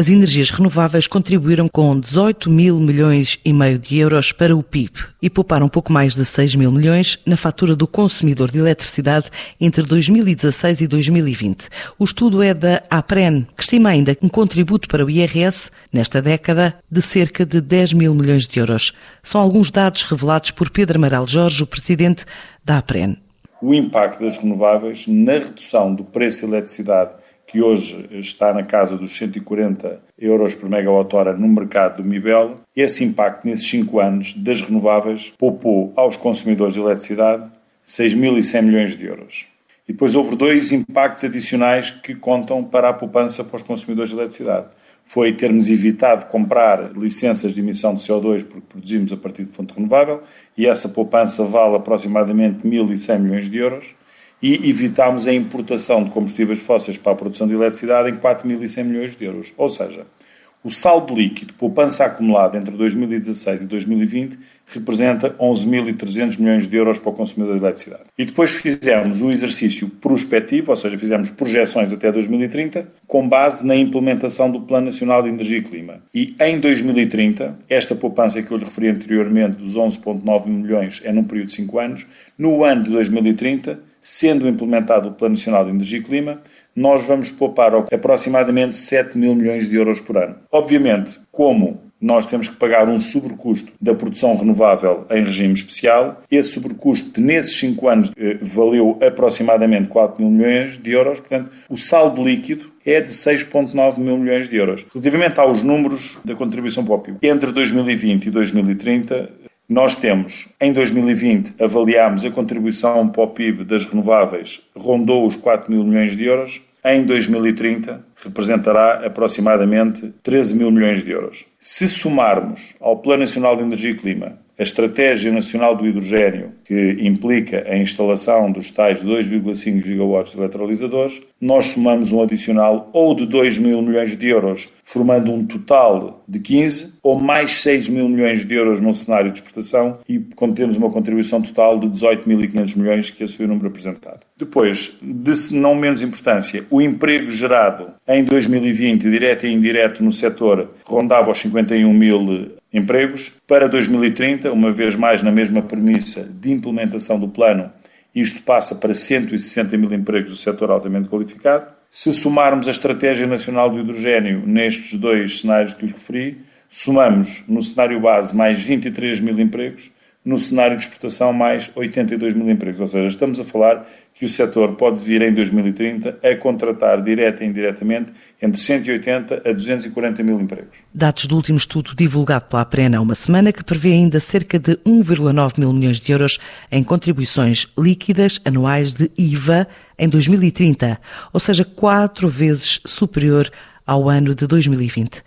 As energias renováveis contribuíram com 18 mil milhões e meio de euros para o PIB e pouparam pouco mais de 6 mil milhões na fatura do consumidor de eletricidade entre 2016 e 2020. O estudo é da APREN, que estima ainda um contributo para o IRS nesta década de cerca de 10 mil milhões de euros. São alguns dados revelados por Pedro Amaral Jorge, o presidente da APREN. O impacto das renováveis na redução do preço de eletricidade que hoje está na casa dos 140 euros por megawatt-hora no mercado do Mibel, esse impacto nesses 5 anos das renováveis poupou aos consumidores de eletricidade 6.100 milhões de euros. E depois houve dois impactos adicionais que contam para a poupança para os consumidores de eletricidade. Foi termos evitado comprar licenças de emissão de CO2 porque produzimos a partir de fonte renovável e essa poupança vale aproximadamente 1.100 milhões de euros e evitámos a importação de combustíveis fósseis para a produção de eletricidade em 4.100 milhões de euros. Ou seja, o saldo líquido, poupança acumulada entre 2016 e 2020, representa 11.300 milhões de euros para o consumidor de eletricidade. E depois fizemos o exercício prospectivo, ou seja, fizemos projeções até 2030, com base na implementação do Plano Nacional de Energia e Clima. E em 2030, esta poupança que eu lhe referi anteriormente, dos 11,9 milhões, é num período de 5 anos. No ano de 2030, sendo implementado o Plano Nacional de Energia e Clima, nós vamos poupar aproximadamente 7 mil milhões de euros por ano. Obviamente, como nós temos que pagar um sobrecusto da produção renovável em regime especial. Esse sobrecusto, nesses 5 anos, eh, valeu aproximadamente 4 mil milhões de euros. Portanto, o saldo líquido é de 6,9 mil milhões de euros. Relativamente aos números da contribuição para o PIB, entre 2020 e 2030, nós temos, em 2020, avaliámos a contribuição para o PIB das renováveis, rondou os 4 mil milhões de euros. Em 2030, representará aproximadamente 13 mil milhões de euros. Se somarmos ao Plano Nacional de Energia e Clima a Estratégia Nacional do Hidrogênio, que implica a instalação dos tais 2,5 gigawatts de eletrolisadores, nós somamos um adicional ou de 2 mil milhões de euros, formando um total de 15, ou mais 6 mil milhões de euros num cenário de exportação e temos uma contribuição total de 18.500 milhões, que esse foi o número apresentado. Depois, de não menos importância, o emprego gerado em 2020, direto e indireto no setor, rondava os 51 mil empregos. Para 2030, uma vez mais na mesma premissa de implementação do plano, isto passa para 160 mil empregos do setor altamente qualificado. Se somarmos a Estratégia Nacional do Hidrogênio nestes dois cenários que lhe referi, somamos no cenário base mais 23 mil empregos, no cenário de exportação mais 82 mil empregos. Ou seja, estamos a falar que o setor pode vir em 2030 a contratar direta e indiretamente entre 180 a 240 mil empregos. Dados do último estudo divulgado pela Aprena há uma semana que prevê ainda cerca de 1,9 mil milhões de euros em contribuições líquidas anuais de IVA em 2030, ou seja, quatro vezes superior ao ano de 2020.